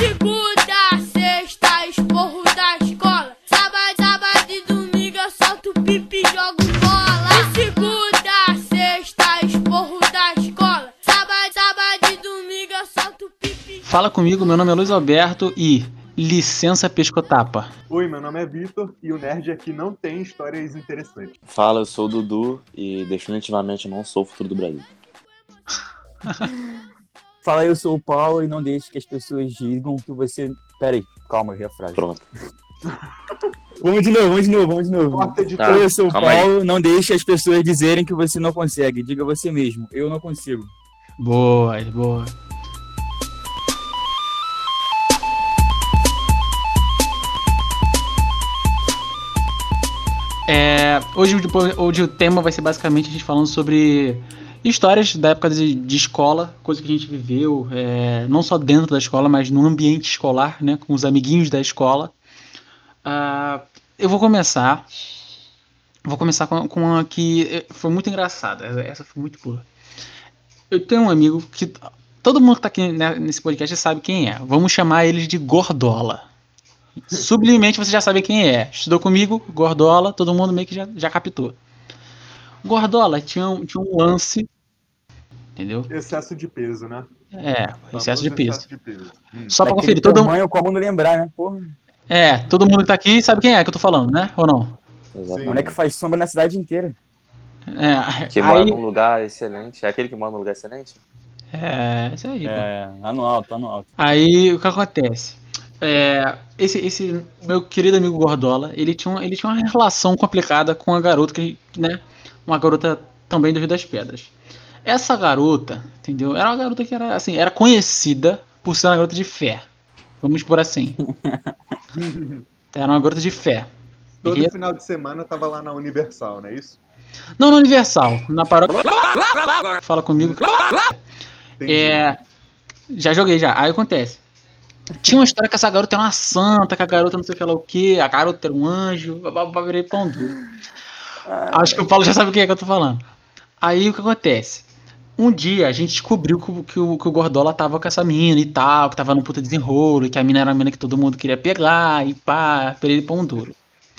segunda, sexta, esporro da escola. Sábado, sábado e domingo eu solto pipi e jogo bola. De segunda, sexta, esporro da escola. Sábado, sábado e domingo eu solto pipi. Fala comigo, meu nome é Luiz Alberto e licença pescotapa. Oi, meu nome é Vitor e o Nerd aqui não tem histórias interessantes. Fala, eu sou o Dudu e definitivamente não sou o futuro do Brasil. Fala, eu sou o Paulo e não deixe que as pessoas digam que você. Pera aí, calma, eu frase. Pronto. Vamos de novo, vamos de novo, vamos de novo. Corta de Tá. eu sou o calma aí. Paulo, não deixe as pessoas dizerem que você não consegue. Diga você mesmo, eu não consigo. Boa, boa. É, hoje, hoje o tema vai ser basicamente a gente falando sobre histórias da época de, de escola, coisa que a gente viveu, é, não só dentro da escola, mas no ambiente escolar, né, com os amiguinhos da escola. Ah, eu vou começar. Vou começar com, com uma que eh, foi muito engraçada. Essa foi muito boa. Eu tenho um amigo que todo mundo que tá aqui né, nesse podcast sabe quem é. Vamos chamar ele de Gordola. Sublimemente você já sabe quem é. Estudou comigo, Gordola, todo mundo meio que já, já captou. Gordola tinha um, tinha um lance. Entendeu? Excesso de peso, né? É, excesso de peso. Excesso de peso. Hum. Só pra Daquele conferir, todo, tamanho, como não lembrar, né? Porra, é, todo mundo que tá aqui sabe quem é que eu tô falando, né? Ou não? Exatamente. é que faz sombra na cidade inteira? É, Que mora aí, num lugar excelente. É aquele que mora num lugar excelente? é, isso aí. É, lá no alto, lá no alto. Aí o que acontece? É, esse, esse meu querido amigo Gordola, ele tinha, uma- ele tinha uma relação complicada com a garota que, né? Uma garota também do Rio das Pedras. Essa garota, entendeu? Era uma garota que era assim, era conhecida por ser uma garota de fé. Vamos por assim. Era uma garota de fé. Todo E- final de semana tava lá na Universal, não é isso? Não no Universal, na paróquia. Fala comigo. É. Já joguei já. Aí acontece. Tinha uma história que essa garota era uma santa, que a garota não sei o que lá o que, a garota era um anjo, babá virei pão duro. Acho que o Paulo já sabe o que é que eu tô falando. Aí o que acontece? Um dia a gente descobriu que, o- que o, que o Gordola tava com essa mina e tal, que tava num puta desenrolo, e que a mina era a mina que todo mundo queria pegar, e pá, virei pão duro.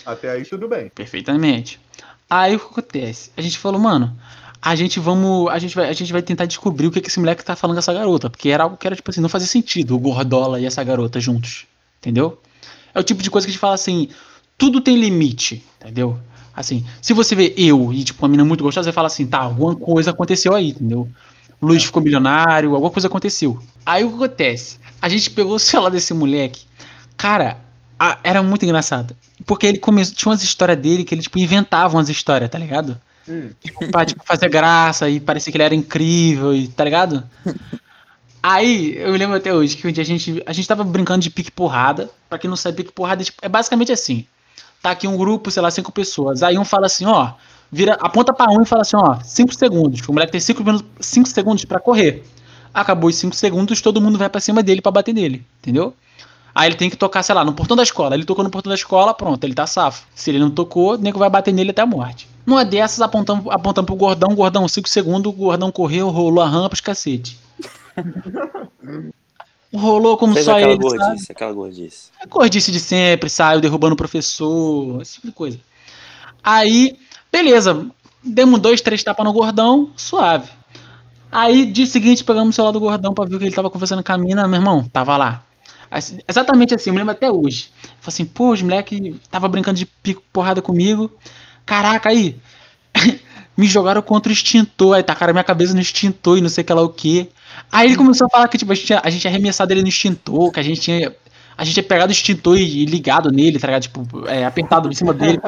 Até aí tudo bem. Perfeitamente. Aí o que acontece? A gente falou, mano, a gente vamos. A gente vai, a gente vai tentar descobrir o que, que esse moleque tá falando com essa garota. Porque era algo que era, tipo assim, não fazia sentido o Gordola e essa garota juntos. Entendeu? É o tipo de coisa que a gente fala assim, tudo tem limite, entendeu? Assim, se você vê eu e, tipo, uma mina muito gostosa, você fala assim, tá, alguma coisa aconteceu aí, entendeu? O Luiz ficou milionário, alguma coisa aconteceu. Aí o que acontece? A gente pegou o celular desse moleque. Cara, a- era muito engraçado. Porque ele começou. Tinha umas histórias dele que ele, tipo, inventava umas histórias, tá ligado? Hum. Pra, tipo, fazer graça e parecia que ele era incrível, e, tá ligado? Aí, eu lembro até hoje que um dia a gente, a gente tava brincando de pique porrada. Pra quem não sabe, pique porrada é, tipo, é basicamente assim. Tá aqui um grupo, sei lá, cinco pessoas. Aí um fala assim, ó, vira, aponta pra um e fala assim, ó, cinco segundos. O moleque tem cinco, minutos, cinco segundos pra correr. Acabou os cinco segundos, todo mundo vai pra cima dele pra bater nele, entendeu? Aí ele tem que tocar, sei lá, no portão da escola. Ele tocou no portão da escola, pronto, ele tá safo. Se ele não tocou, o nego vai bater nele até a morte. Numa dessas, apontando, apontando pro gordão, gordão, 5 segundos, o gordão correu, rolou a rampa, os cacete. Rolou como Fez só aquela ele, sabe? gordice, aquela gordice. A gordice de sempre, saiu derrubando o professor, esse tipo de coisa. Aí, beleza, demos dois, três tapas no gordão, suave. Aí, dia seguinte, pegamos o celular do gordão pra ver que ele tava conversando com a mina, meu irmão, tava lá. Assim, Exatamente assim, eu me lembro até hoje. Falei assim, pô, os moleque tava brincando de pico porrada comigo. Caraca, aí. me jogaram contra o extintor. Aí tacaram minha cabeça no extintor e não sei o que lá o que. Aí ele começou a falar que tipo, a, gente, tinha- a gente tinha arremessado ele no extintor, que a gente tinha. A gente tinha pegado o extintor e, e ligado nele, tá ligado? Tipo, é, apertado em cima dele.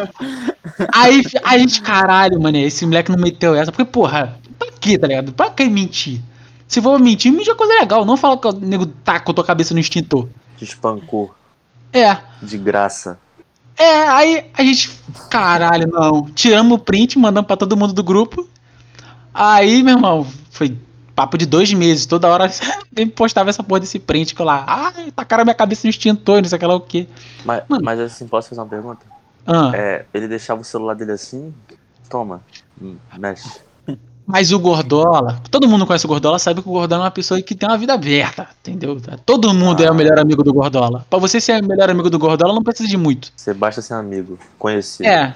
Aí a gente, caralho, mano, esse moleque não meteu essa. Porque, porra, pra quê, tá ligado? Pra que mentir? Se for mentir, mentir é coisa legal. Não fala que o nego tacou tua cabeça no extintor. Te espancou. É. De graça. É, aí a gente. Caralho, não. Tiramos o print, mandamos pra todo mundo do grupo. Aí, meu irmão, foi papo de dois meses. Toda hora alguém postava essa porra desse print que eu lá. Ai, tacaram minha cabeça no extintor, não sei o que lá o quê. Mas, Mano. mas assim, posso fazer uma pergunta? Ah, É, ele deixava o celular dele assim, toma, hum, mexe. Mas o Gordola, todo mundo conhece o Gordola, sabe que o Gordola é uma pessoa que tem uma vida aberta, entendeu? Todo mundo é o melhor amigo do Gordola. Pra você ser o melhor amigo do Gordola, não precisa de muito. Você basta ser amigo, conhecido. É.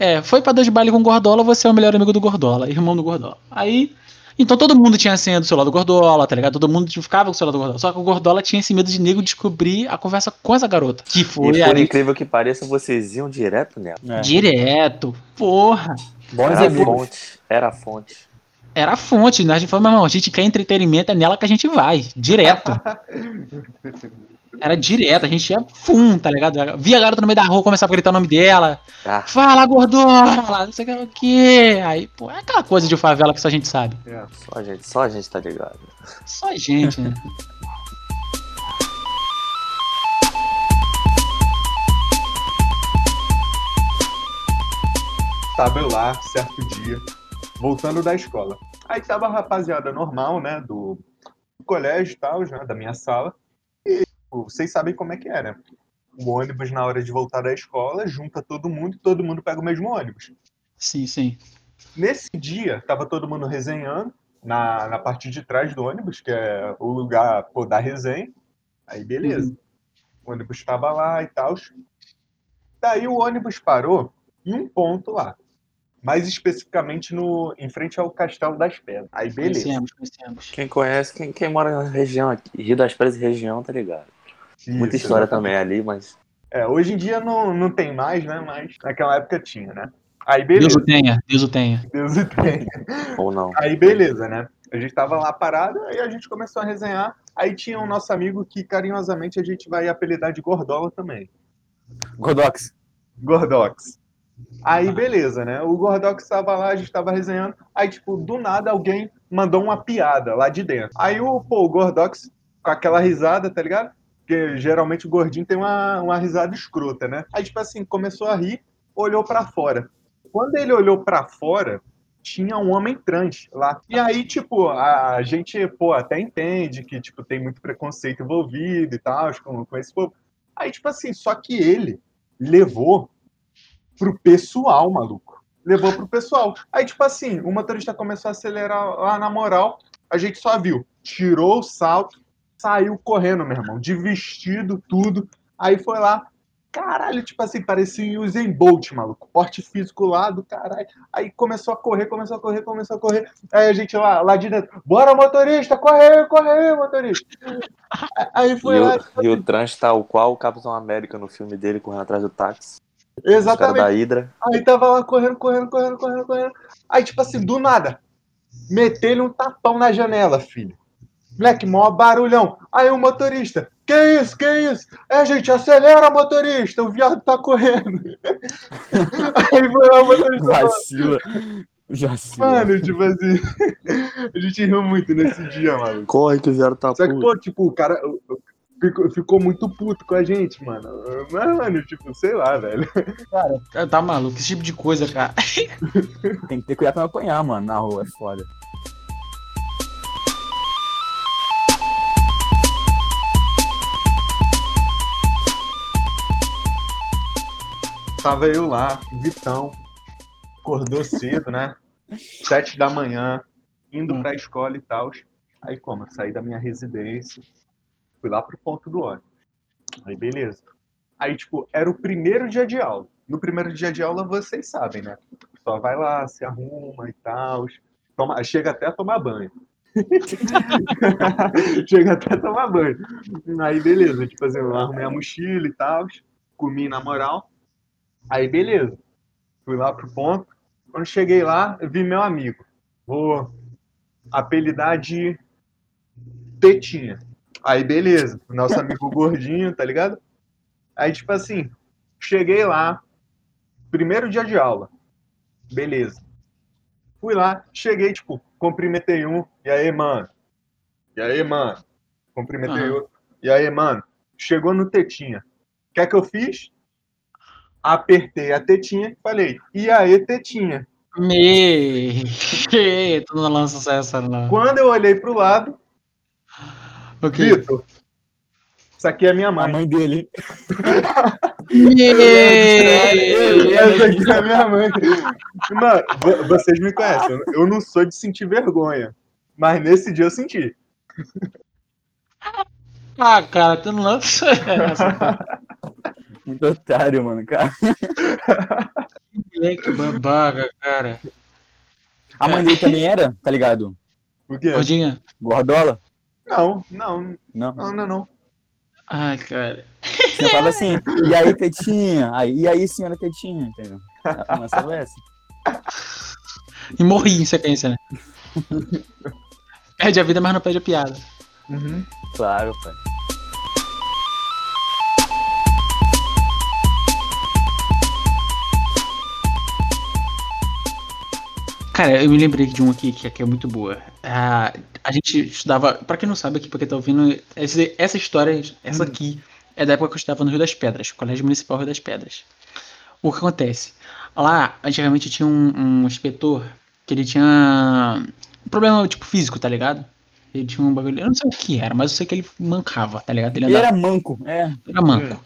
É, foi pra dois baile com o Gordola, você é o melhor amigo do Gordola, irmão do Gordola. Aí. Então todo mundo tinha a senha do celular do Gordola, tá ligado? Todo mundo ficava com o celular do Gordola. Só que o Gordola tinha esse medo de nego descobrir a conversa com essa garota. Que E foi por aí. incrível que pareça, vocês iam direto nela. É. Direto. Porra. Bons Era a amigos. fonte. Era a fonte. Era a fonte, né? A gente falou, meu irmão, a gente quer entretenimento, é nela que a gente vai. Direto. Era direto, a gente ia fum, tá ligado? Via a garota no meio da rua, começava a gritar o nome dela. Ah, Fala, gordola, não sei o que. Aí, pô, é aquela coisa de favela que só a gente sabe. É. só a gente, só a gente tá ligado. Só a gente, né? Tava eu lá, certo dia, voltando da escola. Aí tava a rapaziada normal, né, do, do colégio e tal, já, da minha sala. Pô, vocês sabem como é que é, né? O ônibus, na hora de voltar da escola, junta todo mundo e todo mundo pega o mesmo ônibus. Sim, sim. Nesse dia, tava todo mundo resenhando na, na parte de trás do ônibus, que é o lugar pô, da resenha. Aí, beleza. O ônibus estava lá e tal. Daí o ônibus parou em um ponto lá. Mais especificamente no, em frente ao Castelo das Pedras. Aí, beleza. Conhecemos, conhecemos. Quem conhece, quem, quem mora na região aqui, Rio das Pedras e região, tá ligado. Muita Isso, história exatamente. também ali, mas É, hoje em dia não, não tem mais, né? Mas naquela época tinha, né? Aí, Deus beleza. o tenha, Deus o tenha. Deus o tenha. ou não. Aí beleza, né? A gente tava lá parado, aí a gente começou a resenhar. Aí tinha um nosso amigo que carinhosamente a gente vai apelidar de Gordola também. Gordox. Gordox. Aí beleza, né? O Gordox tava lá, a gente tava resenhando. Aí, tipo, do nada alguém mandou uma piada lá de dentro. Aí o, pô, o Gordox, com aquela risada, tá ligado? Porque geralmente o gordinho tem uma, uma risada escrota, né? Aí, tipo assim, começou a rir, olhou pra fora. Quando ele olhou pra fora, tinha um homem trans lá. E aí, tipo, a gente, pô, até entende que, tipo, tem muito preconceito envolvido e tal, com, com esse povo. Aí, tipo assim, só que ele levou pro pessoal, maluco. Levou pro pessoal. Aí, tipo assim, o motorista começou a acelerar lá na moral, a gente só viu. Tirou o salto, saiu correndo, meu irmão, de vestido, tudo. Aí foi lá, caralho, tipo assim, parecia o Usain Bolt, maluco. Porte físico lá do caralho. Aí começou a correr, começou a correr, começou a correr. Aí a gente lá, lá de dentro, bora motorista, corre aí, corre aí, motorista. Aí foi E lá, o, e o trans tal qual o Capitão América no filme dele, correndo atrás do táxi. Exatamente. da Hydra. Aí tava lá correndo, correndo, correndo, correndo, correndo. Aí, tipo assim, do nada, meteu-lhe um tapão na janela, filho. Moleque, maior barulhão. Aí o motorista, que isso, que isso? É, gente, acelera, motorista, o viado tá correndo. Aí foi lá o motorista Vacila. Vacila. Mano, tipo assim, a gente riu muito nesse dia, mano. Corre que o Zero tá Só que, puto. pô, tipo, o cara ficou, ficou muito puto com a gente, mano. Mas, mano, tipo, sei lá, velho. Cara, tá maluco, esse tipo de coisa, cara. Tem que ter cuidado pra não apanhar, mano, na rua, é foda. Tava eu lá, Vitão, acordou cedo, né? Sete da manhã, indo pra escola e tal. Aí como? Eu saí da minha residência, fui lá pro ponto do ônibus. Aí beleza. Aí, tipo, era o primeiro dia de aula. No primeiro dia de aula, vocês sabem, né? Só vai lá, se arruma e tal. Toma, chega até a tomar banho. chega até a tomar banho. Aí beleza, tipo assim, eu arrumei a mochila e tal, comi na moral. Aí, beleza. Fui lá pro ponto. Quando cheguei lá, eu vi meu amigo. Vou apelidar de Tetinha. Aí, beleza. Nosso amigo gordinho, tá ligado? Aí, tipo assim, cheguei lá. Primeiro dia de aula. Beleza. Fui lá, cheguei, tipo, cumprimentei um. E aí, mano? E aí, mano? Cumprimentei Aham. outro. E aí, mano? Chegou no Tetinha. O que é que eu fiz? Apertei a tetinha e falei, e aí, tetinha? Me. tu não lança essa, não. Quando eu olhei pro lado, Ok. Vitor, isso aqui é minha A mãe. mãe dele. Essa aqui é a minha mãe. Mano, vo- vocês me conhecem. Eu não sou de sentir vergonha. Mas nesse dia eu senti. Ah, cara, tu não lança essa. Muito otário, mano, cara. Moleque babaca, cara. A mãe dele também era, tá ligado? O quê? Gordinha. Gordola? Não, não, Não. não, não, não. Ai, cara. Você falava assim, e aí, Tetinha? Aí, e aí, senhora Tetinha? Entendeu? A nossa essa. E morri em sequência, né? Perde a vida, mas não perde a piada. Uhum. Claro, pai. Cara, eu me lembrei de um aqui que, que é muito boa. Ah, a gente estudava. Pra quem não sabe aqui, porque tá ouvindo, esse- essa história, essa aqui, é da época que eu estudava no Rio das Pedras, Colégio Municipal Rio das Pedras. O que acontece? Lá, antigamente tinha um, um inspetor que ele tinha um problema, tipo, físico, tá ligado? Ele tinha um bagulho. Eu não sei o que era, mas eu sei que ele mancava, tá ligado? Ele Ele era manco, é. era manco.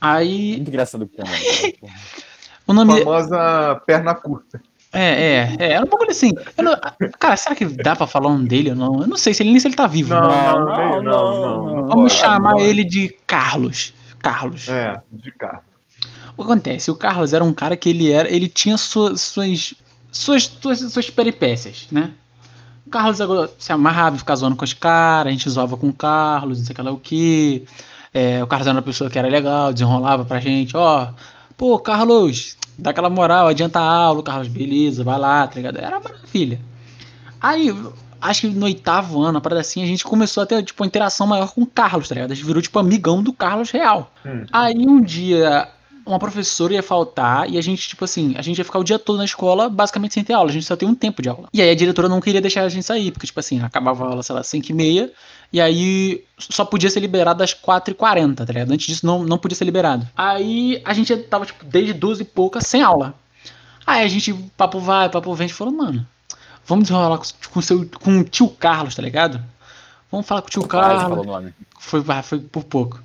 Aí, Muito engraçado o cara. o nome. Famosa perna curta. É, é, é, era um bagulho assim. eu não- cara, será que dá pra falar nome dele ou não? Eu não sei se ele nem se ele tá vivo. Não, não, não, não, não, não, não. não Vamos chamar não. ele de Carlos. Carlos. É, de carro. O que acontece? O Carlos era um cara que ele era. Ele tinha suas. suas. suas, suas, suas peripécias, né? O Carlos agora se amarrava e ficava zoando com os caras, a gente zoava com o Carlos, não sei o que lá o que. É, o Carlos era uma pessoa que era legal, desenrolava pra gente, ó. Pô, Carlos, dá aquela moral, adianta a aula, Carlos, beleza, vai lá, tá ligado? Era maravilha. Aí, acho que no oitavo ano, a parada assim, a gente começou a ter, tipo, uma interação maior com o Carlos, tá ligado? A gente virou, tipo, amigão do Carlos real. Hum. Aí um dia, uma professora ia faltar e a gente, tipo assim, a gente ia ficar o dia todo na escola, basicamente sem ter aula. A gente só tem um tempo de aula. E aí a diretora não queria deixar a gente sair, porque, tipo assim, acabava a aula, sei lá, 5 e meia, e aí só podia ser liberado às 4h40, tá ligado? Antes disso não, não podia ser liberado. Aí a gente tava, tipo, desde 12 e pouca sem aula. Aí a gente, papo vai, papo vem, a gente falou, mano, vamos desenrolar com, com, seu, com o tio Carlos, tá ligado? Vamos falar com o tio Carlos. falou o nome. Foi, foi por pouco.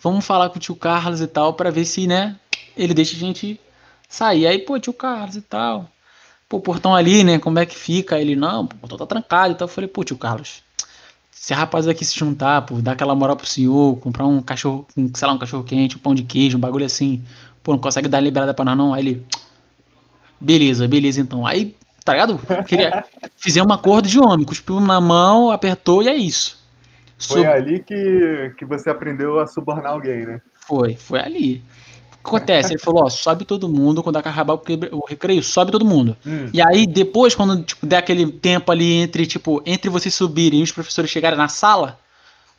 Vamos falar com o tio Carlos e tal, pra ver se, né, ele deixa a gente sair. Aí, pô, tio Carlos e tal. Pô, o portão ali, né, como é que fica? Aí Ele, não, o portão tá trancado e tal. Eu falei, pô, tio Carlos, se a rapaziada aqui se juntar, pô, dar aquela moral pro senhor, comprar um cachorro, um, sei lá, um cachorro quente, um pão de queijo, um bagulho assim, pô, não consegue dar liberada pra nós não? Aí ele, beleza, beleza então. Aí, tá ligado? Queria, fizemos um acordo de homem, cuspiu na mão, apertou e é isso. Foi Sob- ali que, que você aprendeu a subornar alguém, né? Foi, foi ali. O que acontece? Ele falou, ó, sobe todo mundo, quando acabar o recreio, sobe todo mundo. Hum. E aí, depois, quando tipo, der aquele tempo ali entre, tipo, entre vocês subirem e os professores chegarem na sala,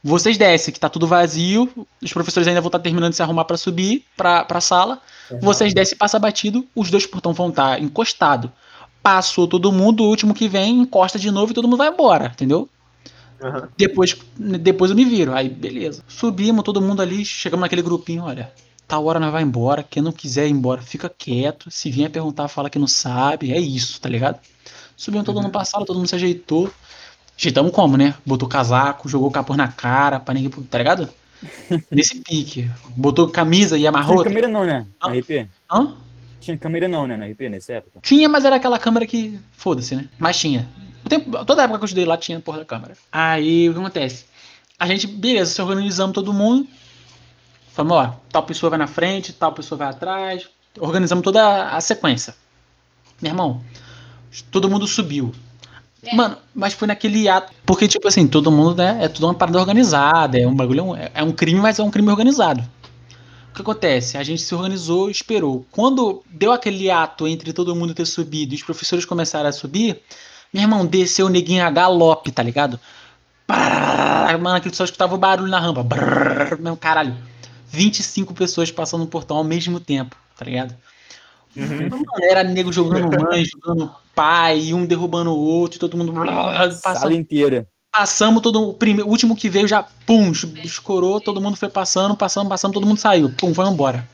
vocês descem, que tá tudo vazio, os professores ainda vão estar terminando de se arrumar pra subir pra, pra sala, vocês descem e passa batido, os dois portão vão estar encostados. Passou todo mundo, o último que vem encosta de novo e todo mundo vai embora, entendeu? Aham. Depois, depois eu me viro. Aí, beleza. Subimos, todo mundo ali, chegamos naquele grupinho, olha. Tal hora nós vai embora. Quem não quiser ir embora, fica quieto. Se vier perguntar, fala que não sabe. É isso, tá ligado? Subimos todo mundo pra sala, todo mundo se ajeitou. Ajeitamos como, né? Botou casaco, jogou capuz na cara, pra ninguém. Tá ligado? Nesse pique. Botou camisa e amarrou. Tinha câmera não, né? Na RP? Hã? Tinha câmera não, né? Na RP nessa época? Tinha, mas era aquela câmera que. Foda-se, né? Mas tinha. Tempo- toda época que eu estudei lá tinha porra da câmera. Aí o que acontece? A gente, beleza, se organizamos todo mundo. Falamos, ó, tal pessoa vai na frente, tal pessoa vai atrás. Organizamos toda a, sequência. Meu irmão, todo mundo subiu. Mano, mas foi naquele ato. Porque, tipo assim, todo mundo, né? É tudo uma parada organizada. É um bagulho, é um- é um crime, mas é um crime organizado. O que acontece? A gente se organizou, esperou. Quando deu aquele ato entre todo mundo ter subido e os professores começaram a subir, meu irmão, desceu o neguinho a galope, tá ligado? Mano, aquele só escutava o barulho na rampa. Meu caralho. 25 pessoas passando no portão ao mesmo tempo, tá ligado? Mano, Era nego jogando mãe, jogando pai, um derrubando o outro, todo mundo. brrr, Sala Passando, inteira. passamos, todo o primeiro, último que veio já, pum, escorou, todo mundo foi passando, passando, passando, todo mundo saiu, pum, foi embora.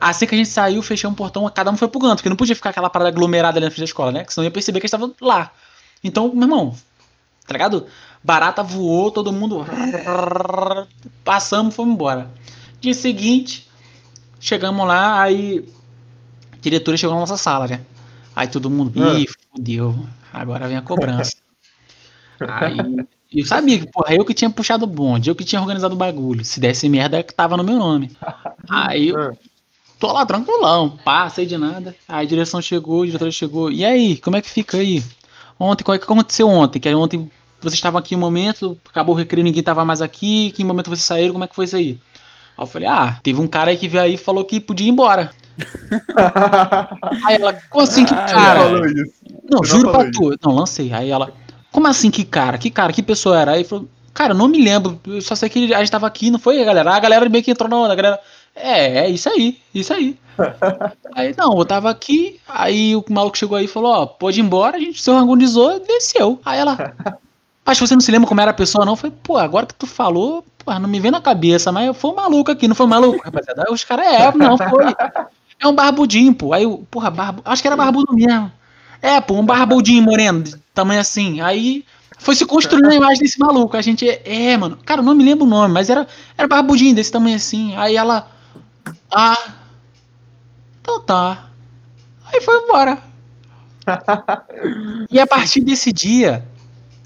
Assim que a gente saiu, fechamos o portão, cada um foi pro canto, porque não podia ficar aquela parada aglomerada ali na frente da escola, né? Que senão ia perceber que eles estavam lá. Então, meu irmão, tá ligado? Barata voou, todo mundo. Passamos, fomos embora. Dia seguinte, chegamos lá, aí a diretora chegou na nossa sala, né? Aí todo mundo, Ah. ih, fudeu, agora vem a cobrança. aí eu sabia que, porra, eu que tinha puxado o bonde, eu que tinha organizado o bagulho. Se desse merda, que tava no meu nome. Aí eu Ah. tô lá tranquilão, pá, sei de nada. Aí a direção chegou, a diretora chegou. E aí, como é que fica aí? Ontem, qual é que aconteceu ontem? Que aí ontem vocês estavam aqui um momento, acabou o recreio, ninguém tava mais aqui. Que momento vocês saíram? Como é que foi isso aí? Aí eu falei, ah, teve um cara aí que veio aí e falou que podia ir embora. Aí ela, como assim que Ah, cara? falou isso. Não, não juro pra falou tu. Não, lancei. Aí ela, como assim que cara? Que cara? Que pessoa era? Aí falou, cara, eu não me lembro. Eu só sei que a gente tava aqui, não foi, galera? A galera meio que entrou na onda. A galera, é, é isso aí, isso aí. aí, não, eu tava aqui, aí o maluco chegou aí e falou, ó, pode ir embora, a gente se organizou e desceu. Aí ela, acho que você não se lembra como era a pessoa, não? Eu falei, pô, agora que tu falou, pô, não me vem na cabeça, mas foi um maluco aqui, não foi um maluco, rapaziada? Os caras, é, não, foi. É um barbudinho, pô. Aí, porra, barbu... acho que era barbudo mesmo. É, pô, um barbudinho moreno, tamanho assim. Aí foi se construindo a imagem desse maluco. A gente, é, mano, cara, não me lembro o nome, mas era, era barbudinho desse tamanho assim. Aí ela, ah, então tá. Aí foi embora. E a partir desse dia,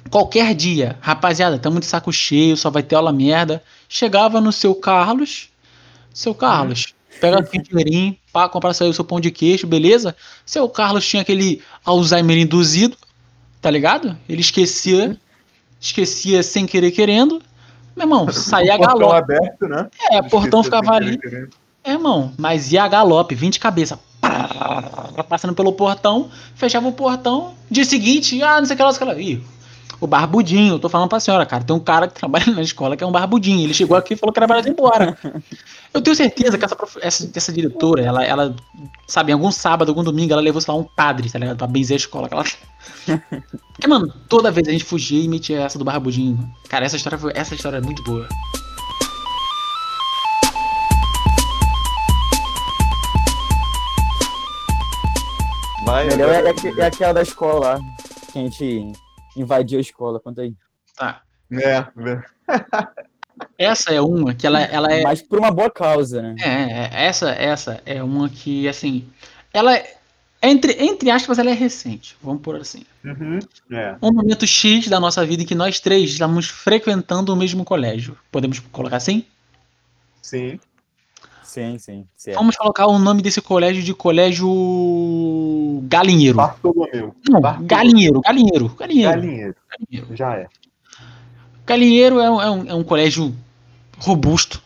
qualquer dia, rapaziada, tamo de saco cheio, só vai ter aula merda. Chegava no seu Carlos, seu Carlos, pega aqui um dinheirinho, pá, comprar seu, seu pão de queijo, beleza? Seu Carlos tinha aquele Alzheimer induzido, tá ligado? Ele esquecia, esquecia sem querer querendo. Meu irmão, saía a Portão galope. aberto, né? É, portão Esqueceu ficava ali. É, irmão, mas ia a galope, 20 cabeça. Pá, Passando pelo portão, fechava o portão. Dia seguinte, ah, não sei o que lá, não sei o que lá. Ih, o barbudinho, eu tô falando pra senhora, cara. Tem um cara que trabalha na escola que é um barbudinho. Ele chegou aqui e falou que era pra ir embora. Eu tenho certeza que essa, essa, essa diretora, ela, ela, sabe, em algum sábado, algum domingo, ela levou, sei lá, um padre, tá ligado? Pra benzer a escola. Aquela... Porque, mano, toda vez a gente fugia e metia essa do barbudinho. Cara, essa história, foi, essa história é muito boa. Vai, Melhor é, é é aquela da escola lá, que a gente invadiu a escola, conta aí. Tá. É, Essa é uma que ela, ela é. Mas por uma boa causa, né? É, é, essa, essa é uma que, assim, ela é, entre, entre aspas, ela é recente, vamos por assim. Uhum. É. Um momento X da nossa vida em que nós três estamos frequentando o mesmo colégio. Podemos colocar assim? Sim. Sim, sim. Certo. Vamos colocar o nome desse colégio de colégio Galinheiro. Bartolomeu. Não, Bartolomeu. Galinheiro, Galinheiro, Galinheiro. Galinheiro. Galinheiro. Já é. Galinheiro é um, é um, é um colégio robusto,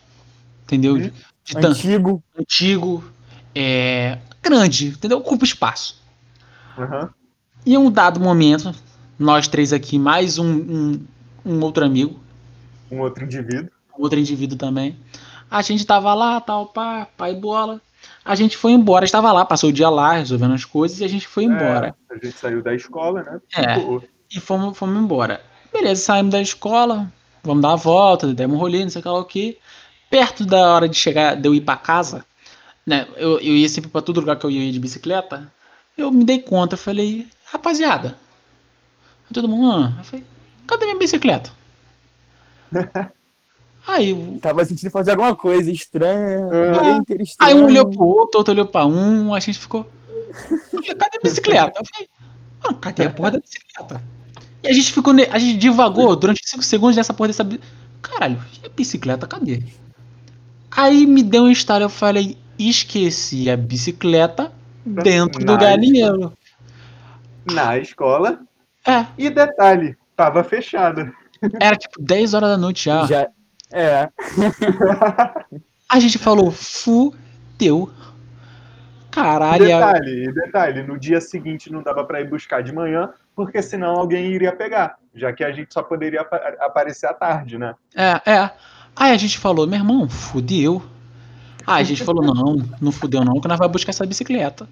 entendeu? Uhum. De tan- Antigo. antigo, é, grande, entendeu? Ocupa espaço. Aham. E em um dado momento, nós três aqui, mais um, um, um outro amigo, Um outro indivíduo. um outro indivíduo também, a gente tava lá, tal, pá, pai bola. A gente foi embora, estava lá, passou o dia lá, resolvendo as coisas, e a gente foi embora. É, a gente saiu da escola, né? É. Pô, E fomos, fomos embora. Beleza, saímos da escola, vamos dar a volta, demos um rolê, não sei o que lá o que. Perto da hora de chegar, de eu ir pra casa, né? Eu, eu ia sempre pra todo lugar que eu ia de bicicleta. Eu me dei conta, eu falei, rapaziada. Todo mundo, ah. eu falei, cadê minha bicicleta? Aí, eu- Tava sentindo fazer alguma coisa estranha. É. inteiro aí um olhou pro outro, outro olhou pra um, a gente ficou. falei, cadê a bicicleta? Eu falei, mano, cadê a porra da bicicleta? E a gente ficou. ne- A gente divagou durante 5 segundos nessa porra dessa. Caralho, e a bicicleta, cadê? Aí me deu um estalo, eu falei, esqueci a bicicleta dentro do Nice. galinheiro. Na escola. É, E detalhe, tava fechada. era tipo 10 horas da noite já. Já. É. A gente falou, fudeu. Caralho, detalhe, detalhe, no dia seguinte não dava pra ir buscar de manhã, porque senão alguém iria pegar, já que a gente só poderia apa- aparecer à tarde, né? É, é. Aí a gente falou, meu irmão, fudeu. Aí a gente falou, não, não fudeu não, que nós vamos buscar essa bicicleta.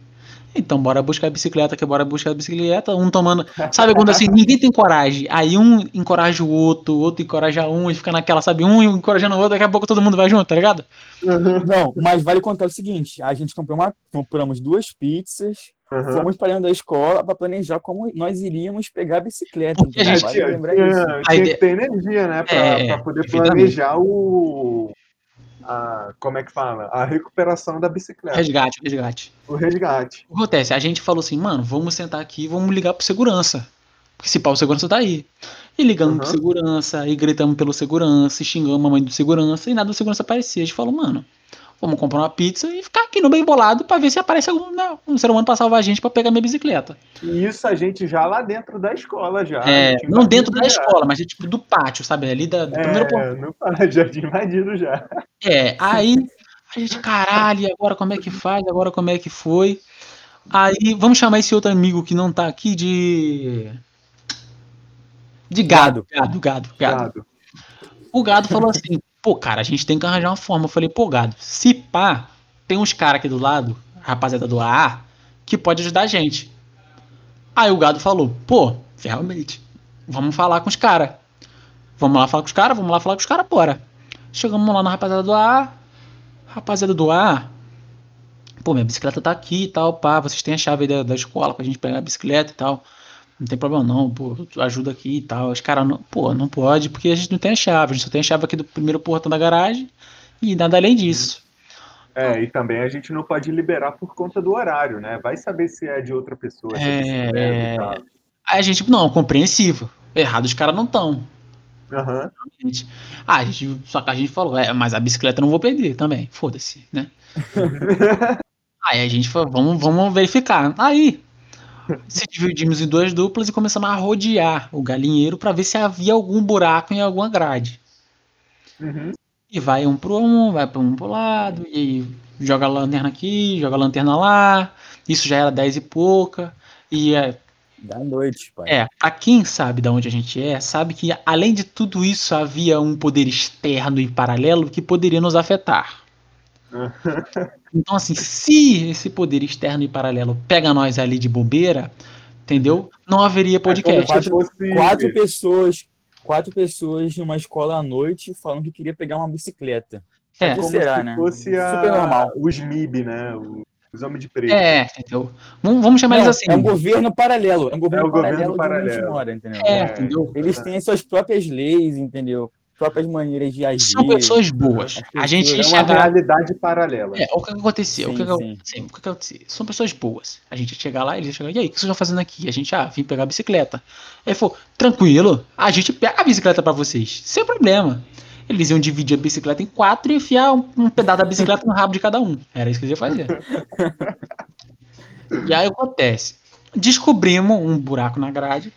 Então bora buscar a bicicleta, que bora buscar a bicicleta, um tomando. Sabe quando assim, ninguém tem coragem. Aí um encoraja o outro, o outro encoraja um, e fica naquela, sabe, um encorajando o outro, daqui a pouco todo mundo vai junto, tá ligado? Não, mas vale contar o seguinte: a gente comprou uma, compramos duas pizzas, Aham. fomos para dentro da escola para planejar como nós iríamos pegar a bicicleta. Porque a gente Vale Tinha, lembrar isso. tinha- A tinha que ter energia, né? Pra, É, poder planejar o, a. Como é que fala? A recuperação da bicicleta. Resgate, resgate. O resgate. O que acontece? A gente falou assim, mano, vamos sentar aqui e vamos ligar pro segurança. Porque se pau, o segurança tá aí. E ligamos pro Uhum. segurança, e gritamos pelo segurança, e xingamos a mãe do segurança, e nada do segurança aparecia. A gente falou, mano, vamos comprar uma pizza e ficar aqui no bem bolado pra ver se aparece algum né, um ser humano pra salvar a gente pra pegar minha bicicleta. E isso a gente já lá dentro da escola já. É, A não dentro da já. escola, mas tipo do pátio, sabe? Ali da, do primeiro ponto. É, não fala, já tinha invadido já. É, aí a gente, caralho, agora como é que faz? Agora como é que foi? Aí vamos chamar esse outro amigo que não tá aqui de. De gado. Gado, gado, gado. Gado. O gado falou assim: pô, cara, a gente tem que arranjar uma forma. Eu falei, pô, gado, se pá, tem uns caras aqui do lado, rapaziada do AA, que pode ajudar a gente. Aí o gado falou: pô, realmente, vamos falar com os caras. Vamos lá falar com os caras, vamos lá falar com os caras, bora. Chegamos lá na rapaziada do AA. Rapaziada do AA, pô, minha bicicleta tá aqui e tal, pá, vocês têm a chave da, da escola pra gente pegar a bicicleta e tal. Não tem problema não, pô, ajuda aqui e tal. Os caras, pô, não pode porque a gente não tem a chave, a gente só tem a chave aqui do primeiro portão da garagem e nada além disso. É, e também a gente não pode liberar por conta do horário, né? Vai saber se é de outra pessoa. É, é. a gente, não, compreensível. Errado os caras não estão. Aham. gente. Ah, a gente, só que a gente falou, é, mas a bicicleta eu não vou perder também, foda-se, né? Aí a gente falou, vamos, vamos verificar. Aí, se dividimos em duas duplas e começamos a rodear o galinheiro para ver se havia algum buraco em alguma grade. Uhum. E vai um pro um, vai para um pro lado, e joga a lanterna aqui, joga a lanterna lá. Isso já era 10 e pouca. E é, Da noite, pai. é, pra quem sabe de onde a gente é, sabe que além de tudo isso havia um poder externo e paralelo que poderia nos afetar. Então, assim, se esse poder externo e paralelo pega nós ali de bobeira, entendeu? Não haveria podcast. É se fosse- Quatro pessoas, quatro pessoas numa escola à noite falando que queria pegar uma bicicleta. É, Como como será, se né? fosse a- Super normal. os MIB, né? Os homens de preto. é, entendeu? Vamos, vamos chamar Não, eles assim. É um governo paralelo. É um governo, É o governo paralelo, gente paralelo. mora, entendeu? É, É. entendeu? Eles têm suas próprias leis, entendeu? Próprias maneiras de agir. São pessoas boas. A gente É uma realidade paralela. É, o que acontecia? o Sim, que, que- sim. sim, o que acontecia? São pessoas boas. A gente ia chegar lá, eles iam chegar, e aí, o que vocês estão fazendo aqui? A gente, ah, vim pegar a bicicleta. Aí falou, tranquilo, a gente pega a bicicleta pra vocês, sem problema. Eles iam dividir a bicicleta em quatro e enfiar um, um pedaço da bicicleta no rabo de cada um. Era isso que eles iam fazer. e aí acontece. Descobrimos um buraco na grade.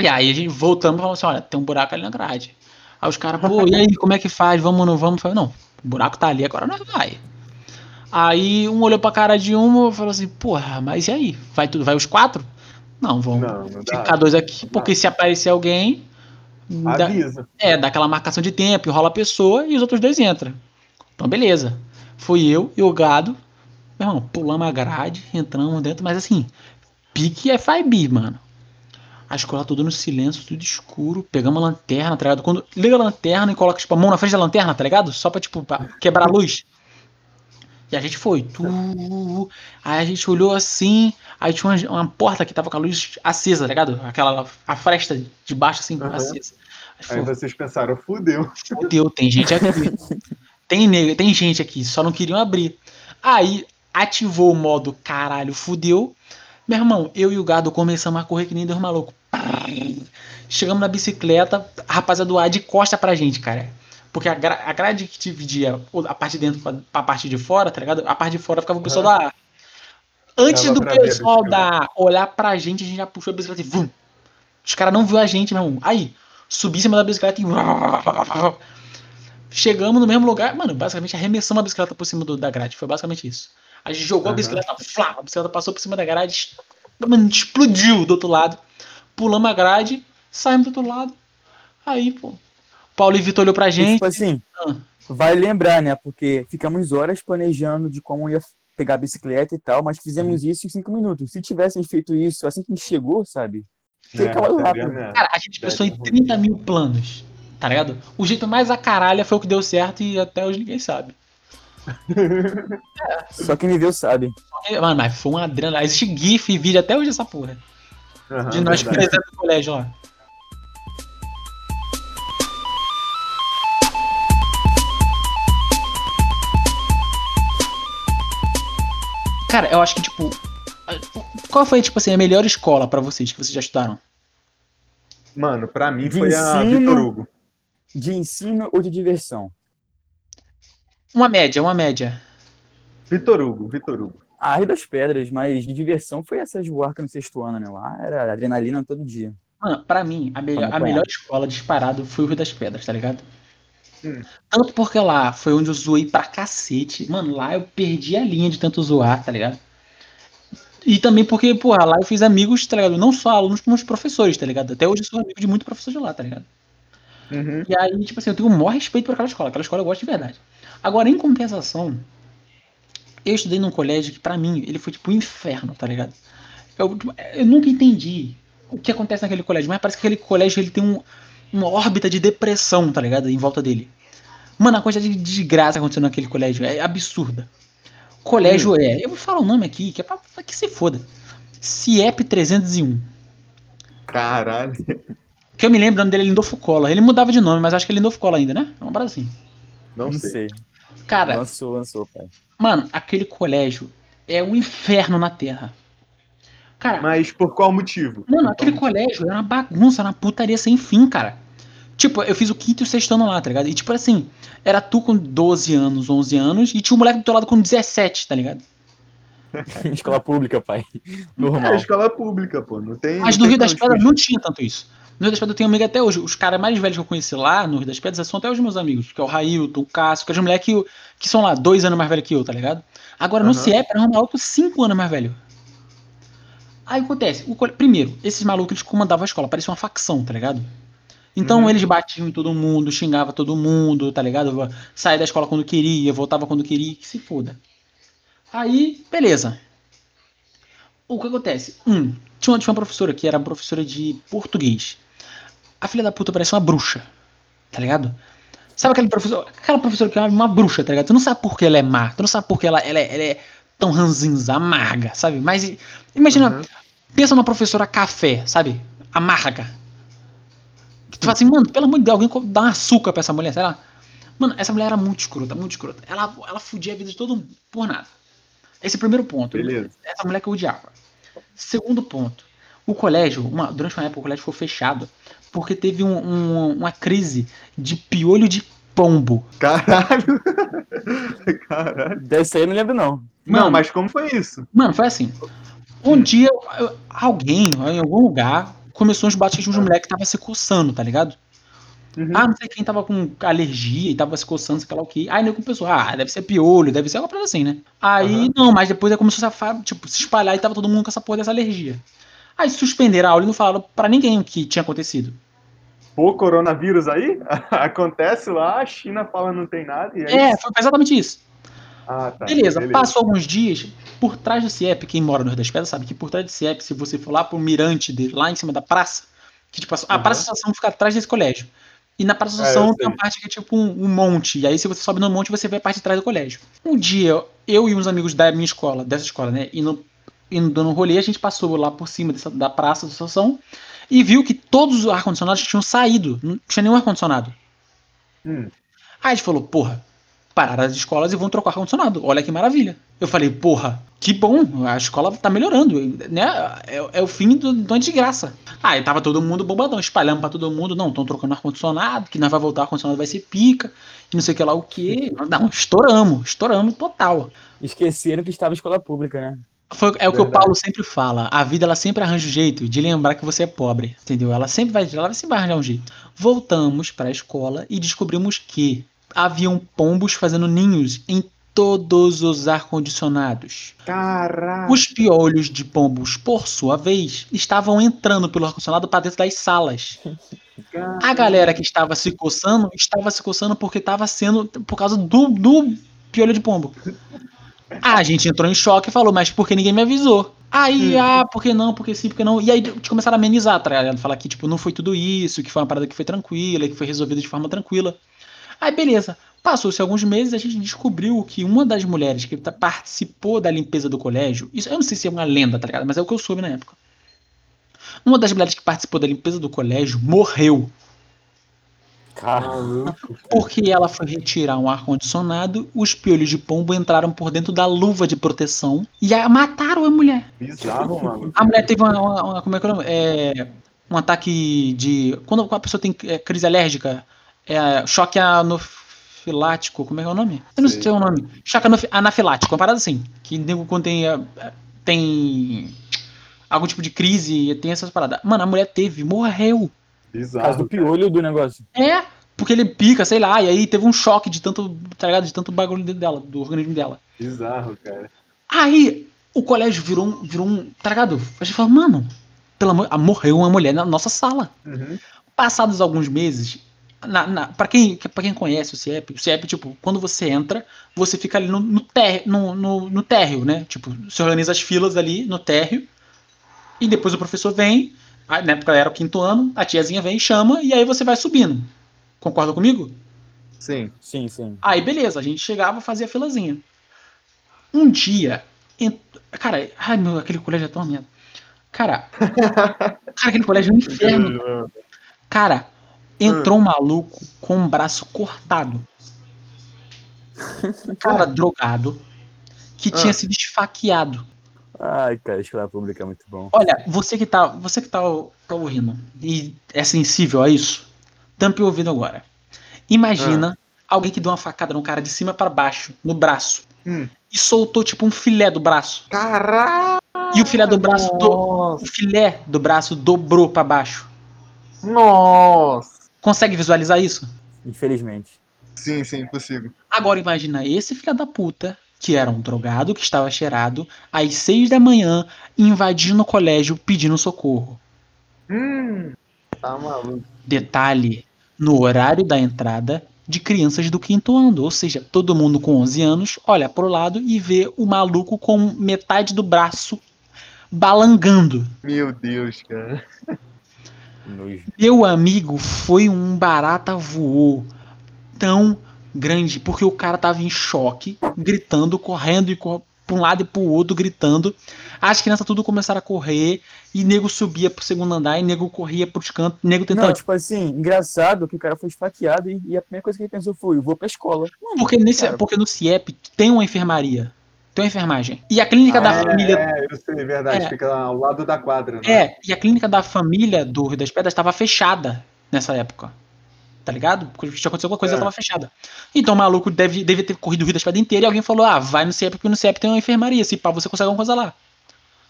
E aí a gente voltamos e falamos assim: olha, tem um buraco ali na grade. Aí os caras, pô, e aí, como é que faz? Vamos ou não vamos? Eu falei, não, o buraco tá ali, agora nós vai. Aí um olhou pra cara de um e falou assim, porra, mas e aí? Vai, tudo, vai os quatro? Não, vamos Não, não dá. ficar dois aqui, porque se aparecer alguém, dá, Avisa. é, dá aquela marcação de tempo, enrola a pessoa e os outros dois entram. Então, beleza. Fui eu e o gado, meu irmão, pulamos a grade, entramos dentro, mas assim, pique FIB, mano. A escola toda no silêncio, tudo escuro. Pegamos a lanterna, tá ligado? Quando liga a lanterna e coloca tipo, a mão na frente da lanterna, tá ligado? Só pra, tipo, pra quebrar a luz. E a gente foi. Tu... Aí a gente olhou assim. Aí tinha uma, uma porta que tava com a luz acesa, tá ligado? Aquela a fresta de baixo, assim, Aham. acesa. Aí Aí vocês pensaram, fudeu. Fudeu, tem gente aqui. tem, nego, tem gente aqui, só não queriam abrir. Aí ativou o modo caralho, fudeu. Meu irmão, eu e o gado começamos a correr que nem dois malucos. Chegamos na bicicleta, a rapaziada do ar de costa pra gente, cara. Porque a, gra a grade que dividia a parte de dentro pra, pra parte de fora, tá ligado? A parte de fora ficava o pessoal da A. Antes do a pessoal da A olhar pra gente, a gente já puxou a bicicleta e vum. Os caras não viu a gente, meu irmão. Aí, subi em cima da bicicleta e. Chegamos no mesmo lugar, mano, basicamente arremessamos a bicicleta por cima do- da grade. Foi basicamente isso. A gente jogou a Aham. bicicleta, flá, a bicicleta passou por cima da grade, mano, explodiu do outro lado. Pulamos a grade, saímos do outro lado. Aí, pô. Paulo e Vitor olhou pra E, gente. tipo assim, Ah. vai lembrar, né? Porque ficamos horas planejando de como ia pegar a bicicleta e tal, mas fizemos Uhum. isso em cinco minutos. Se tivéssemos feito isso assim que a gente chegou, sabe? É, tá né? Cara, a gente pensou em 30 mil planos. Tá ligado? O jeito mais a caralha foi o que deu certo e até hoje ninguém sabe. Só quem viveu sabe. Mano, mas foi uma adrenalina. Existe GIF e vídeo até hoje essa porra. Uhum, de nós verdade. que fizemos no colégio lá. Cara, eu acho que, tipo. Qual foi, tipo assim, a melhor escola para vocês que vocês já estudaram? Mano, para mim de foi ensino, a Vitor Hugo. De ensino ou de diversão? Uma média, uma média. Vitor Hugo, Vitor Hugo. A Rio das Pedras, mas de diversão foi essa de Buarca no sexto ano, né? Lá era adrenalina todo dia. Mano, pra mim, a, melhor- a melhor escola disparado foi o Rio das Pedras, tá ligado? Hum. Tanto porque lá foi onde eu zoei pra cacete. Mano, lá eu perdi a linha de tanto zoar, tá ligado? E também porque, porra, lá eu fiz amigos, tá ligado? Não só alunos, como os professores, tá ligado? Até hoje eu sou amigo de muito professor de lá, tá ligado? Uhum. E aí, tipo assim, eu tenho o maior respeito por aquela escola. Aquela escola eu gosto de verdade. Agora, em compensação, eu estudei num colégio que, pra mim, ele foi tipo um inferno, tá ligado? Eu, tipo, eu nunca entendi o que acontece naquele colégio, mas parece que aquele colégio ele tem um, uma órbita de depressão, tá ligado? Em volta dele. Mano, a quantidade de desgraça acontecendo naquele colégio é absurda. Colégio é. Eu vou falar o nome aqui, que é pra, pra que se foda. CIEP 301. Caralho. Que eu me lembro, o nome dele é Lindolfo Collor. Ele mudava de nome, mas acho que é Lindolfo Collor ainda, né? É parada assim. Não, Não sei. sei. Cara, Lançou, lançou, pai. mano, aquele colégio é um inferno na Terra. Cara, Mas por qual motivo? mano, aquele colégio era uma bagunça, era uma putaria sem fim, cara. Tipo, eu fiz o quinto e o sexto ano lá, tá ligado? E tipo assim, era tu com 12 anos, 11 anos, e tinha um moleque do teu lado com 17, tá ligado? Escola pública, pai. É Normal. escola pública, pô. Não tem. Mas não no tem Rio das Pedras não tinha tanto isso. No Rio das Pedras eu tenho amigo até hoje. Os caras mais velhos que eu conheci lá no Rio das Pedras são até os meus amigos, que é o Railton, o Cássio, que é os moleques que, que são lá, dois anos mais velhos que eu, tá ligado? Agora no Aham. CIEP era um maluco cinco anos mais velho. Aí acontece, o primeiro, esses malucos eles comandavam a escola, parecia uma facção, tá ligado? Então Uhum. eles batiam em todo mundo, xingavam todo mundo, tá ligado? Saía da escola quando queria, voltava quando queria, que se foda. Aí, beleza. O que acontece? Um, tinha uma, tinha uma professora que era uma professora de português. A filha da puta parece uma bruxa, tá ligado? Sabe aquele professor, aquela professora que é uma bruxa, tá ligado? Tu não sabe por que ela é má, tu não sabe por que ela, ela, é, ela é tão ranzinza, amarga, sabe? Mas imagina, Uhum. pensa numa professora café, sabe? Amarga. Que tu fala assim, mano, pelo amor de Deus, alguém dá um açúcar pra essa mulher, sei lá. Mano, essa mulher era muito escrota, muito escrota. Ela, ela fudia a vida de todo mundo por nada. Esse é o primeiro ponto. Beleza. Essa mulher que eu odiava. Segundo ponto. O colégio, uma- durante uma época, o colégio ficou fechado porque teve um- um- uma crise de piolho de pombo. Caralho. Caralho. Dessa aí eu não lembro, não. Não, Mano. mas como foi isso? Mano, foi assim. Um dia, alguém, em algum lugar, começou uns bates de uns moleques que tava se coçando, tá ligado? Uhum. Ah, não sei quem tava com alergia e tava se coçando, sei lá o que. Aí nego pensou, ah, deve ser piolho, deve ser alguma coisa assim, né? Aí, Aham. não, mas depois aí começou a tipo, se espalhar e tava todo mundo com essa porra dessa alergia. Aí suspenderam a aula e não falaram pra ninguém o que tinha acontecido. Pô, coronavírus aí? Acontece lá, a China fala não tem nada. E aí... É, foi exatamente isso. Ah, tá. beleza, passou alguns dias, por trás do CIEP, quem mora no Rio das Pedras sabe que por trás do CIEP, se você for lá pro mirante dele, lá em cima da praça, que tipo, a Uhum. praça da estação fica atrás desse colégio. E na praça da É, tem uma parte que é tipo um, um monte. E aí, se você sobe no monte, você vê a parte de trás do colégio. Um dia, eu e uns amigos da minha escola, dessa escola, né, indo, indo dando um rolê, a gente passou lá por cima dessa- da praça da estação e viu que todos os ar-condicionados tinham saído. Não tinha nenhum ar-condicionado. Hum. Aí a gente falou, porra, pararam as escolas e vão trocar ar-condicionado. Olha que maravilha. Eu falei, porra, que bom, a escola tá melhorando, né? É, é o fim do, do desgraça. Aí tava todo mundo bombadão, espalhando pra todo mundo, não, estão trocando ar-condicionado, que nós vai voltar, ar-condicionado vai ser pica, e não sei o que lá o que. Não, estouramos, estouramos total. Esqueceram que estava escola pública, né? Foi, é o que o. Paulo sempre fala. A vida ela sempre arranja um jeito de lembrar que você é pobre, entendeu? Ela sempre vai, ela sempre vai arranjar um jeito. Voltamos para a escola e descobrimos que haviam pombos fazendo ninhos em todos os ar-condicionados. Caraca. Os piolhos de pombos, por sua vez, estavam entrando pelo ar-condicionado para dentro das salas. A galera que estava se coçando, estava se coçando porque estava sendo por causa do, do piolho de pombo. A gente entrou em choque e falou, mas por que ninguém me avisou? Aí, Hum. ah, por que não, por que sim, por que não? E aí de- começaram a amenizar, tá ligado? Falar que, tipo, não foi tudo isso, que foi uma parada que foi tranquila, que foi resolvida de forma tranquila. Aí, beleza. Passou-se alguns meses, a gente descobriu que uma das mulheres que tá- participou da limpeza do colégio, isso eu não sei se é uma lenda, tá ligado? Mas é o que eu soube na época. Uma das mulheres que participou da limpeza do colégio morreu. Porque ela foi retirar um ar-condicionado, os piolhos de pombo entraram por dentro da luva de proteção e a, mataram a mulher. Bizarro, mano. A mulher teve uma, uma- uma- como é que é? É, um ataque de. Quando a pessoa tem é, crise alérgica, é, choque anafilático, como é que é o nome? Eu não Sei. sei o nome. Choque anaf- anafilático, uma parada assim. Que quando tem, é, tem algum tipo de crise, tem essas paradas. Mano, a mulher teve, morreu. Por causa Bizarro. do piolho do negócio. É, porque ele pica, sei lá, e aí teve um choque de tanto, tá ligado? De tanto bagulho dentro dela, do organismo dela. Bizarro, cara. Aí o colégio virou um, virou um tá ligado? A gente falou, mano, pelo amor, ah, morreu uma mulher na nossa sala. Uhum. Passados alguns meses, na, na, pra, quem, pra quem conhece o CIEP, o CIEP, tipo, quando você entra, você fica ali no, no, ter, no, no, no térreo, né? Tipo, você organiza as filas ali no térreo, e depois o professor vem, aí, na época era o quinto ano, a tiazinha vem e chama, e aí você vai subindo. Concorda comigo? Sim. Sim, sim. Aí, beleza, a gente chegava, fazia a filazinha. Um dia, ent- cara, ai meu, aquele colégio é tão merda. Cara, cara, aquele colégio é um inferno. Cara, entrou um maluco com um braço cortado. Um cara drogado que tinha Ah. sido esfaqueado. Ai, cara, escola pública é muito bom. Olha, você que tá, você que tá, tá ouvindo e é sensível a isso, tampe o ouvido agora. Imagina alguém que deu uma facada no cara de cima pra baixo, no braço, Hum. e soltou tipo um filé do braço. Caralho! E o filé do braço, do, o filé do braço dobrou pra baixo. Nossa! Consegue visualizar isso? Infelizmente. Sim, sim, impossível. Agora imagina esse filho da puta, que era um drogado que estava cheirado, às seis da manhã, invadindo o colégio pedindo socorro. Hum. Tá maluco. Detalhe, no horário da entrada de crianças do quinto ano, ou seja, todo mundo com 11 anos olha pro lado e vê o maluco com metade do braço balangando. Meu Deus, cara. Meu amigo foi um barata voou tão grande, porque o cara tava em choque, gritando, correndo e cor pra um lado e pro outro, gritando. As crianças tudo começaram a correr, e nego subia pro segundo andar, e nego corria pros cantos, nego tentando. Não, tipo assim, engraçado que o cara foi esfaqueado e, e a primeira coisa que ele pensou foi, vou pra escola. Mano, porque, nesse, cara, porque no CIEP tem uma enfermaria, tem uma enfermagem. E a clínica da é, família. É, eu sei, é verdade. É. Fica ao lado da quadra, né? É, e a clínica da família do Rio das Pedras estava fechada nessa época. Tá ligado? Porque tinha acontecido alguma coisa, É. ela tava fechada. Então o maluco deve, deve ter corrido o Rio das Pedras inteira e alguém falou: ah, vai no CIEP, porque no CIEP tem uma enfermaria, se pá, você consegue alguma coisa lá.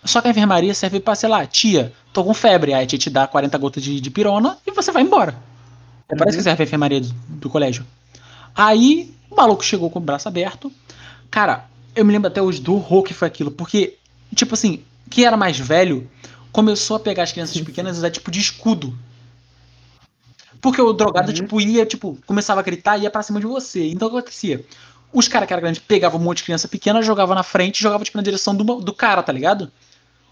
Só que a enfermaria serve pra, sei lá, tia, tô com febre, aí a tia te dá 40 gotas de, de pirona e você vai embora. É isso que serve a enfermaria do, do colégio. Aí o maluco chegou com o braço aberto. Cara, eu me lembro até hoje do horror que foi aquilo, porque, tipo assim, quem era mais velho começou a pegar as crianças pequenas e usar tipo de escudo. Porque o drogado, Uhum. tipo, ia, tipo, começava a gritar e ia pra cima de você. Então o que acontecia? Os caras que eram grandes pegavam um monte de criança pequena, jogavam na frente e jogavam, tipo, na direção do, do cara, tá ligado?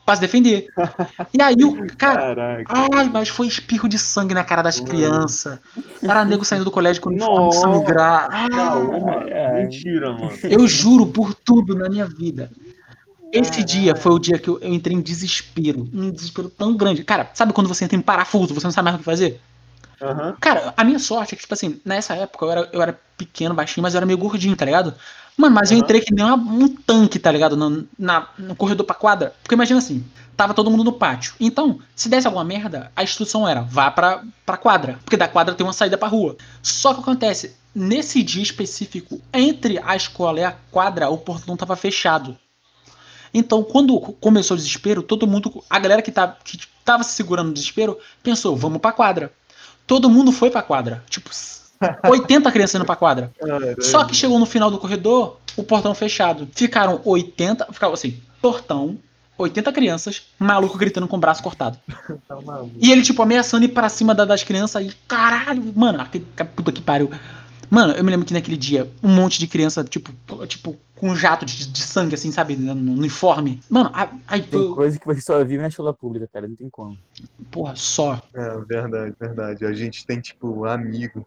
Pra se defender. E aí o cara. Caraca. Ai, mas foi espirro de sangue na cara das crianças. Era nego saindo do colégio com uniforme sangrar. Ah. Ai, ai. Mentira, mano. eu juro por tudo na minha vida. Esse dia foi o dia que eu, eu entrei em desespero. Um desespero tão grande. Cara, sabe quando você entra em parafuso, você não sabe mais o que fazer? Aham. Cara, a minha sorte é que, tipo assim, nessa época eu era, eu era pequeno, baixinho, mas eu era meio gordinho, tá ligado? Mano, mas eu Aham. entrei que nem uma- um tanque, tá ligado? No, na- no corredor pra quadra. Porque imagina assim, tava todo mundo no pátio. Então, se desse alguma merda, a instrução era, vá pra, pra quadra. Porque da quadra tem uma saída pra rua. Só que acontece, nesse dia específico, entre a escola e a quadra, o portão tava fechado. Então, quando começou o desespero, todo mundo, a galera que, tá, que tava se segurando no desespero, pensou, vamos pra quadra. Todo mundo foi pra quadra. Tipo, 80 crianças indo pra quadra. Só que chegou no final do corredor, o portão fechado. Ficaram 80, ficava assim, portão, 80 crianças, maluco gritando com o braço cortado. Tá. E ele, tipo, ameaçando ir pra cima da- das crianças e, caralho, mano, aquele, que puta que pariu. Mano, eu me lembro que naquele dia, um monte de criança, tipo, tipo com um jato de, de sangue, assim, sabe, no, no uniforme. Mano, aí, Tem foi, coisa que você só vive na escola pública, cara. Não tem como. porra, só. É, verdade, verdade. A gente tem, tipo, amigo.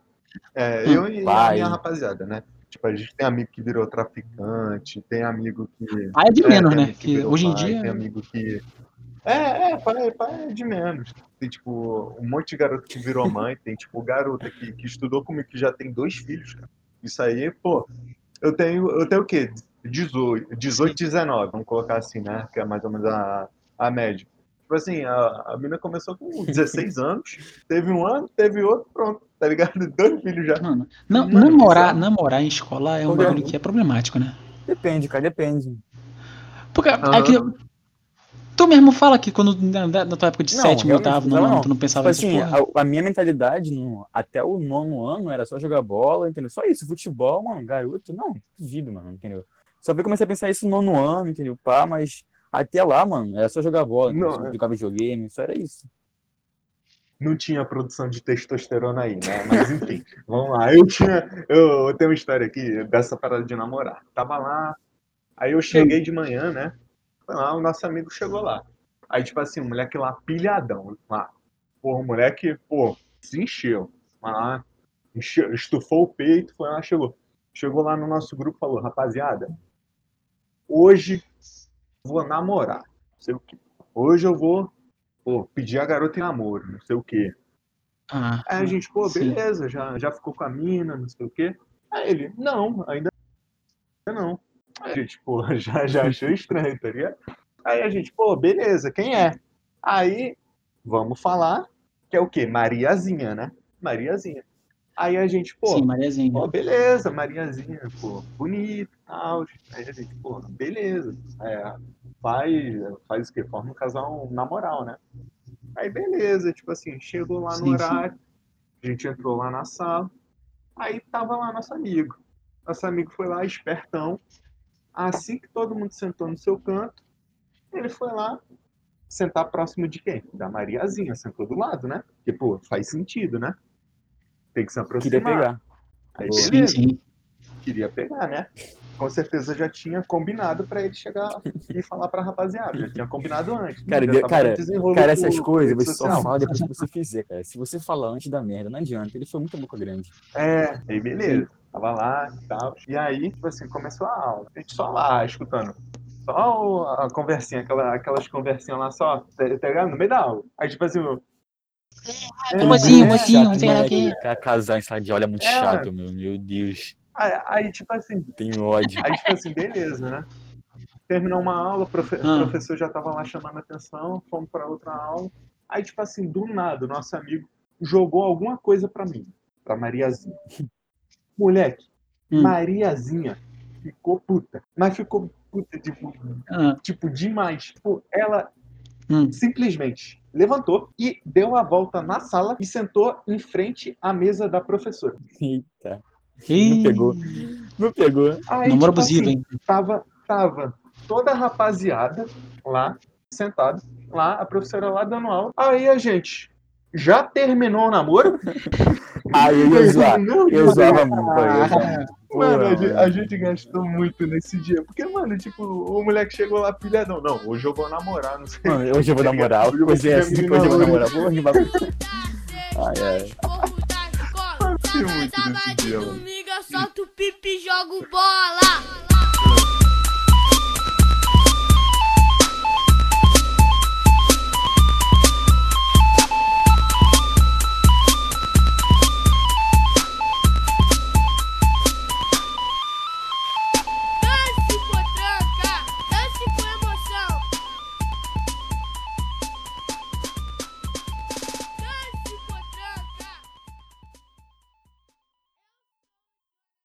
É, Hum, eu e a minha rapaziada, né? Tipo, a gente tem amigo que virou traficante, tem amigo que. Aí é de é, menos, tem né? Que virou hoje em pai, dia. Tem amigo que É, é, pai, pai é de menos. Tem, tipo, um monte de garoto que virou mãe, tem, tipo, garota que, que estudou comigo, que já tem dois filhos, cara. Isso aí, pô, eu tenho, eu tenho o quê? 18, 18 19, vamos colocar assim, né? Que é mais ou menos a, a média. Tipo assim, a, a menina começou com 16 anos, teve um ano, teve outro, pronto, tá ligado? Dois filhos já. Mano, não, Mano, namorar, bizarro. namorar em escola é um Porque- bagulho que é problemático, né? Depende, cara, depende. Porque é que tu mesmo fala que quando na, na tua época de Não, sétimo, oitavo, não, não, não. tu não Tipo pensava nessas assim, porra. a, a minha mentalidade no- até o nono ano era só jogar bola, entendeu? Só isso, futebol, mano, garoto, não, duvido, mano, entendeu? Só que eu comecei a pensar isso no nono ano, entendeu? Pá, mas até lá, mano, era só jogar bola, Não, entendeu? é. jogar videogame, só era isso. não tinha produção de testosterona aí, né? Mas enfim, vamos lá. Eu tinha. Eu, eu tenho uma história aqui dessa parada de namorar. Tava lá, aí eu cheguei de manhã, né? Foi lá, o nosso amigo chegou lá. Aí, tipo assim, o moleque lá pilhadão. Lá. Pô, o moleque, pô, se encheu. Lá, encheu, estufou o peito, foi lá, chegou. Chegou lá no nosso grupo e falou, rapaziada, hoje vou namorar. Não sei o quê. Hoje eu vou pô, pedir a garota em namoro, não sei o quê. Ah, Aí a gente, pô, sim. beleza, já, já ficou com a mina, não sei o quê. Aí ele, não, ainda não. Gente, pô, já, já achou estranho, tá ligado? Aí a gente, pô, beleza, quem é? Aí, vamos falar que é o quê? Mariazinha, né? Mariazinha. Aí a gente, pô, Sim, Mariazinha. Pô, beleza, Mariazinha, pô, bonito e tal. Aí a gente, pô, beleza. É, faz, faz o quê? Forma um casal na moral, né? Aí beleza, tipo assim, chegou lá no Sim, sim. horário, a gente entrou lá na sala, aí tava lá nosso amigo. Nosso amigo foi lá, espertão. Assim que todo mundo sentou no seu canto, ele foi lá sentar próximo de quem? Da Mariazinha, sentou do lado, né? Porque, pô, faz sentido, né? Tem que se aproximar. Queria pegar. Aí, Sim, sim. queria pegar, né? Com certeza já tinha combinado pra ele chegar e falar pra rapaziada. Já tinha combinado antes. Cara, de- tava cara, Cara, essas coisas você só social. fala depois que você fizer, cara. Se você falar antes da merda, não adianta. Ele foi muito boca grande. É, aí beleza. Tava lá e tal. E aí, tipo assim, começou a aula. A gente só lá, escutando. Só o- a conversinha, aquela, aquelas conversinhas lá só, tá tá ligado? No meio da aula. Aí, tipo assim, o- é, mocinho, é, mocinho, chato, sei lá o quê. Casar em sala de aula é muito É. chato, meu. Meu Deus. Aí, aí, tipo assim, Tenho ódio. Aí, tipo assim, beleza, né? Terminou uma aula, o profe- o Ah. professor já tava lá chamando a atenção, fomos pra outra aula. Aí, tipo assim, do nada, o nosso amigo jogou alguma coisa pra mim, pra Mariazinha. Moleque, Hum. Mariazinha ficou puta. Mas ficou puta, tipo, Ah, tipo demais. Tipo, ela hum. simplesmente levantou e deu a volta na sala e sentou em frente à mesa da professora. Eita. Ih, Não pegou. Não pegou. Aí, Namoro tipo abusivo, assim, hein? tava, tava toda a rapaziada lá, sentada, lá, a professora lá dando aula. Aí a gente já terminou o namoro? Aí eu ia zoar. Eu zoava muito. Muito. Mano, a gente, a gente gastou muito nesse dia. Porque, mano, tipo, o moleque chegou lá pilhadão. Não, hoje eu vou namorar, não sei. Mano, hoje eu vou namorar. Hoje vou é, assim, hoje eu vou namorar. Porra, que bagulho. Ai, ai. Muito de dia, mano. domingo eu solto pipi e jogo bola.